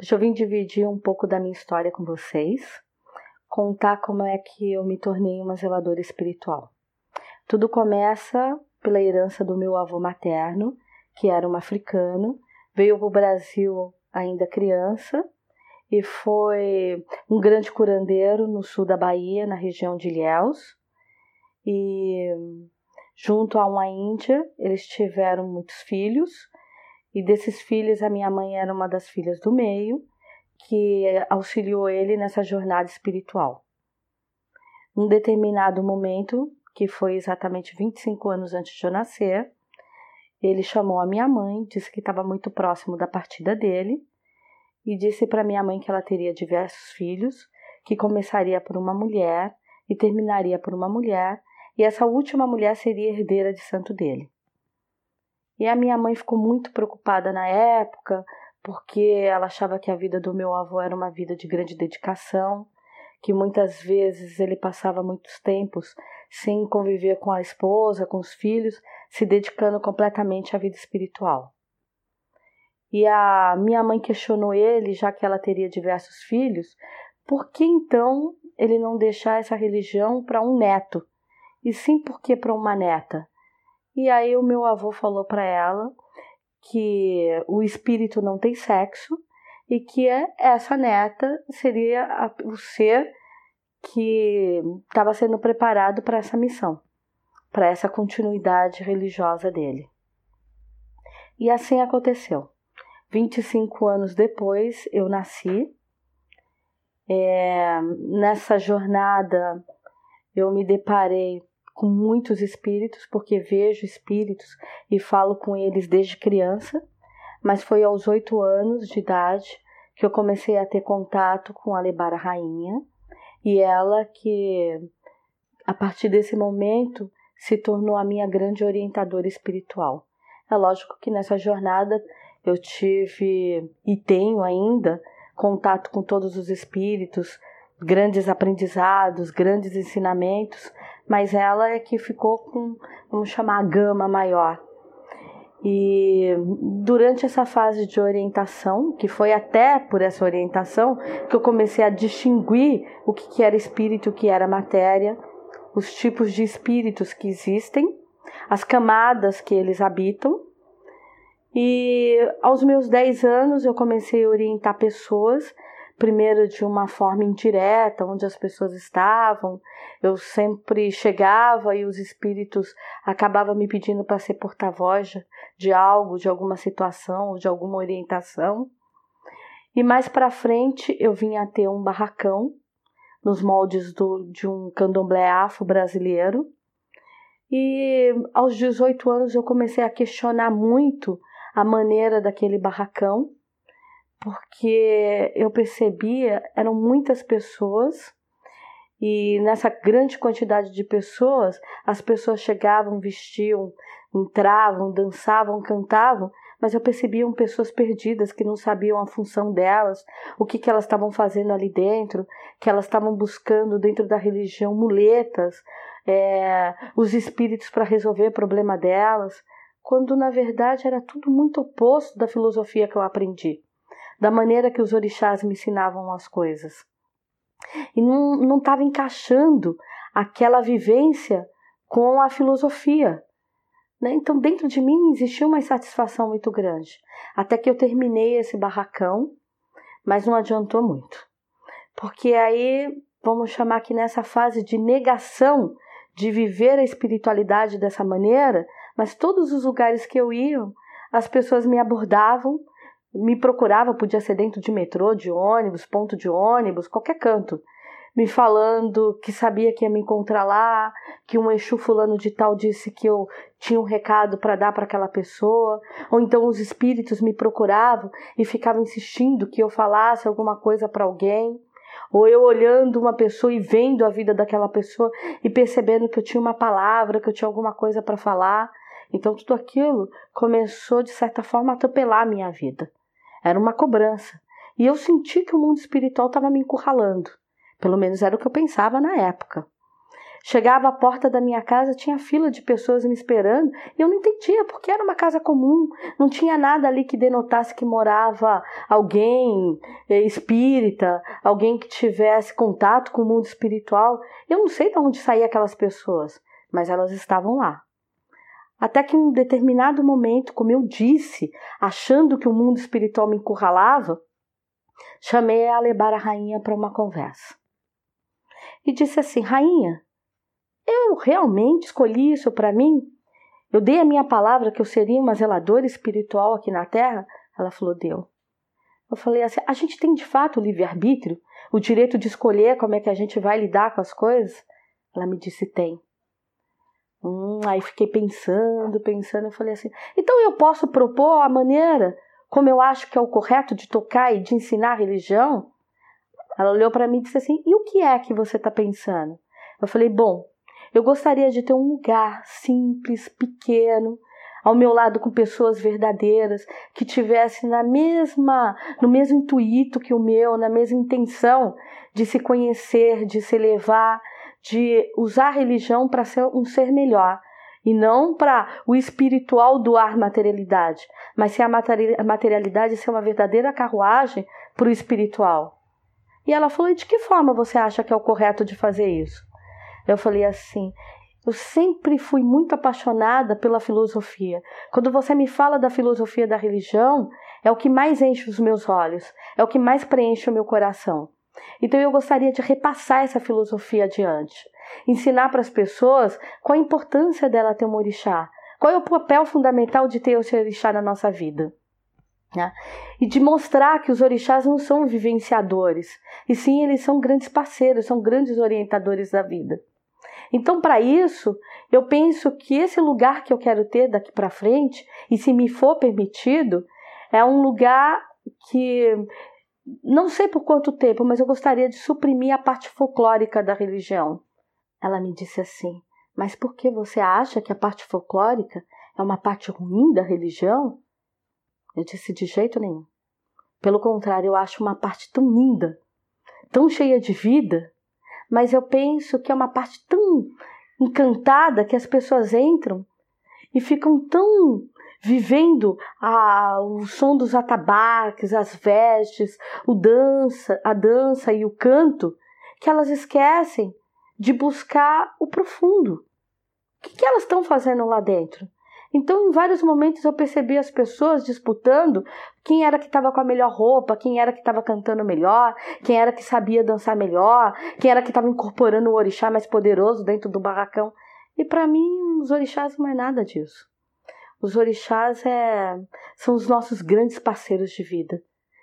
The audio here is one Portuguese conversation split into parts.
Eu vim dividir um pouco da minha história com vocês, contar como é que eu me tornei uma zeladora espiritual. Tudo começa pela herança do meu avô materno, que era um africano, veio para o Brasil ainda criança e foi um grande curandeiro no sul da Bahia, na região de Ilhéus. E junto a uma índia, eles tiveram muitos filhos e desses filhos, a minha mãe era uma das filhas do meio, que auxiliou ele nessa jornada espiritual. Num determinado momento, que foi exatamente 25 anos antes de eu nascer, ele chamou a minha mãe, disse que estava muito próximo da partida dele e disse para minha mãe que ela teria diversos filhos, que começaria por uma mulher e terminaria por uma mulher, e essa última mulher seria herdeira de santo dele. E a minha mãe ficou muito preocupada na época, porque ela achava que a vida do meu avô era uma vida de grande dedicação, que muitas vezes ele passava muitos tempos sem conviver com a esposa, com os filhos, se dedicando completamente à vida espiritual. E a minha mãe questionou ele, já que ela teria diversos filhos, por que então ele não deixar essa religião para um neto, e sim porque para uma neta? E aí o meu avô falou para ela que o espírito não tem sexo e que essa neta seria o ser que estava sendo preparado para essa missão, para essa continuidade religiosa dele. E assim aconteceu. 25 anos depois eu nasci. É, nessa jornada eu me deparei com muitos espíritos, porque vejo espíritos e falo com eles desde criança, mas foi aos oito anos de idade que eu comecei a ter contato com a Lebara Rainha, e ela que, a partir desse momento, se tornou a minha grande orientadora espiritual. É lógico que nessa jornada eu tive e tenho ainda contato com todos os espíritos, grandes aprendizados, grandes ensinamentos, mas ela é que ficou com, vamos chamar, a gama maior. E durante essa fase de orientação, que foi até por essa orientação que eu comecei a distinguir o que era espírito e o que era matéria, os tipos de espíritos que existem, as camadas que eles habitam. E aos meus 10 anos eu comecei a orientar pessoas primeiro de uma forma indireta, onde as pessoas estavam. Eu sempre chegava e os espíritos acabavam me pedindo para ser porta-voz de algo, de alguma situação, de alguma orientação. E mais para frente eu vinha a ter um barracão nos moldes do, de um candomblé afro-brasileiro. E aos 18 anos eu comecei a questionar muito a maneira daquele barracão porque eu percebia eram muitas pessoas e nessa grande quantidade de pessoas as pessoas chegavam, vestiam, entravam, dançavam, cantavam, mas eu percebia pessoas perdidas que não sabiam a função delas, o que, que elas estavam fazendo ali dentro, que elas estavam buscando dentro da religião muletas, é, os espíritos para resolver o problema delas, quando na verdade era tudo muito oposto da filosofia que eu aprendi da maneira que os orixás me ensinavam as coisas. E não estava encaixando aquela vivência com a filosofia. Né? Então, dentro de mim existia uma insatisfação muito grande. Até que eu terminei esse barracão, mas não adiantou muito. Porque aí, vamos chamar que nessa fase de negação de viver a espiritualidade dessa maneira, mas todos os lugares que eu ia, as pessoas me abordavam me procurava, podia ser dentro de metrô, de ônibus, ponto de ônibus, qualquer canto, me falando que sabia que ia me encontrar lá, que um Exu fulano de tal disse que eu tinha um recado para dar para aquela pessoa, ou então os espíritos me procuravam e ficavam insistindo que eu falasse alguma coisa para alguém, ou eu olhando uma pessoa e vendo a vida daquela pessoa e percebendo que eu tinha uma palavra, que eu tinha alguma coisa para falar. Então tudo aquilo começou de certa forma a atropelar a minha vida. Era uma cobrança. E eu senti que o mundo espiritual estava me encurralando. Pelo menos era o que eu pensava na época. Chegava à porta da minha casa, tinha fila de pessoas me esperando, e eu não entendia porque era uma casa comum, não tinha nada ali que denotasse que morava alguém eh, espírita, alguém que tivesse contato com o mundo espiritual. Eu não sei de onde saíam aquelas pessoas, mas elas estavam lá. Até que em um determinado momento, como eu disse, achando que o mundo espiritual me encurralava, chamei a Alebara Rainha para uma conversa. E disse assim: Rainha, eu realmente escolhi isso para mim? Eu dei a minha palavra que eu seria uma zeladora espiritual aqui na Terra? Ela falou: deu. Eu falei assim: a gente tem de fato o livre-arbítrio? O direito de escolher como é que a gente vai lidar com as coisas? Ela me disse: tem. Hum, aí fiquei pensando, pensando, eu falei assim: então eu posso propor a maneira como eu acho que é o correto de tocar e de ensinar religião? Ela olhou para mim e disse assim: e o que é que você está pensando? Eu falei: bom, eu gostaria de ter um lugar simples, pequeno, ao meu lado com pessoas verdadeiras que tivessem na mesma, no mesmo intuito que o meu, na mesma intenção de se conhecer, de se elevar, de usar a religião para ser um ser melhor e não para o espiritual doar materialidade, mas se a materialidade ser uma verdadeira carruagem para o espiritual. E ela falou: e de que forma você acha que é o correto de fazer isso? Eu falei assim: eu sempre fui muito apaixonada pela filosofia. Quando você me fala da filosofia da religião, é o que mais enche os meus olhos, é o que mais preenche o meu coração. Então eu gostaria de repassar essa filosofia adiante, ensinar para as pessoas qual a importância dela ter um orixá, qual é o papel fundamental de ter esse orixá na nossa vida. Né? E de mostrar que os orixás não são vivenciadores, e sim eles são grandes parceiros, são grandes orientadores da vida. Então, para isso, eu penso que esse lugar que eu quero ter daqui para frente, e se me for permitido, é um lugar que não sei por quanto tempo, mas eu gostaria de suprimir a parte folclórica da religião. Ela me disse assim: Mas por que você acha que a parte folclórica é uma parte ruim da religião? Eu disse: De jeito nenhum. Pelo contrário, eu acho uma parte tão linda, tão cheia de vida, mas eu penso que é uma parte tão encantada que as pessoas entram e ficam tão vivendo a, o som dos atabaques, as vestes, o dança, a dança e o canto, que elas esquecem de buscar o profundo. O que, que elas estão fazendo lá dentro? Então, em vários momentos eu percebi as pessoas disputando quem era que estava com a melhor roupa, quem era que estava cantando melhor, quem era que sabia dançar melhor, quem era que estava incorporando o orixá mais poderoso dentro do barracão. E para mim, os orixás não é nada disso. Os orixás é, são os nossos grandes parceiros de vida.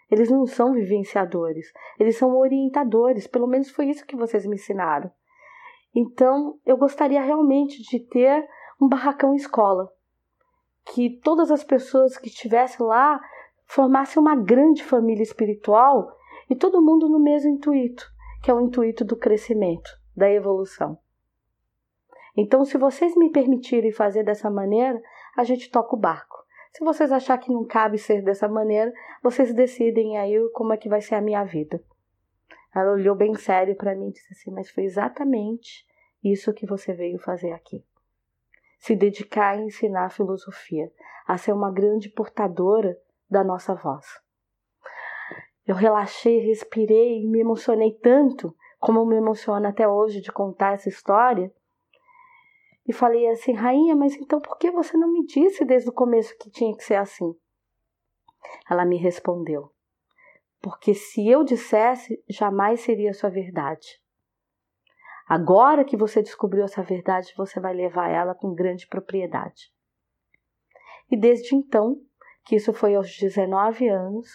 Eles não são vivenciadores, eles são orientadores, pelo menos foi isso que vocês me ensinaram. Então, eu gostaria realmente de ter um barracão escola, que todas as pessoas que estivessem lá formassem uma grande família espiritual e todo mundo no mesmo intuito, que é o intuito do crescimento, da evolução. Então, se vocês me permitirem fazer dessa maneira, a gente toca o barco. Se vocês achar que não cabe ser dessa maneira, vocês decidem aí como é que vai ser a minha vida. Ela olhou bem sério para mim e disse assim: Mas foi exatamente isso que você veio fazer aqui. Se dedicar a ensinar a filosofia, a ser uma grande portadora da nossa voz. Eu relaxei, respirei e me emocionei tanto, como me emociono até hoje de contar essa história, e falei assim: Rainha, mas então por que você não me disse desde o começo que tinha que ser assim? Ela me respondeu: Porque se eu dissesse, jamais seria sua verdade. Agora que você descobriu essa verdade, você vai levar ela com grande propriedade. E desde então, que isso foi aos 19 anos,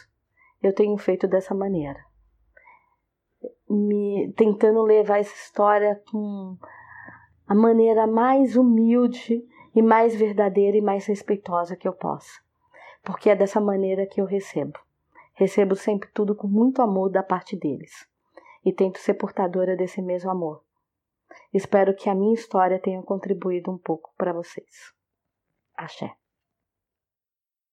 eu tenho feito dessa maneira. Me tentando levar essa história com a maneira mais humilde e mais verdadeira e mais respeitosa que eu possa. Porque é dessa maneira que eu recebo. Recebo sempre tudo com muito amor da parte deles. E tento ser portadora desse mesmo amor. Espero que a minha história tenha contribuído um pouco para vocês. Axé.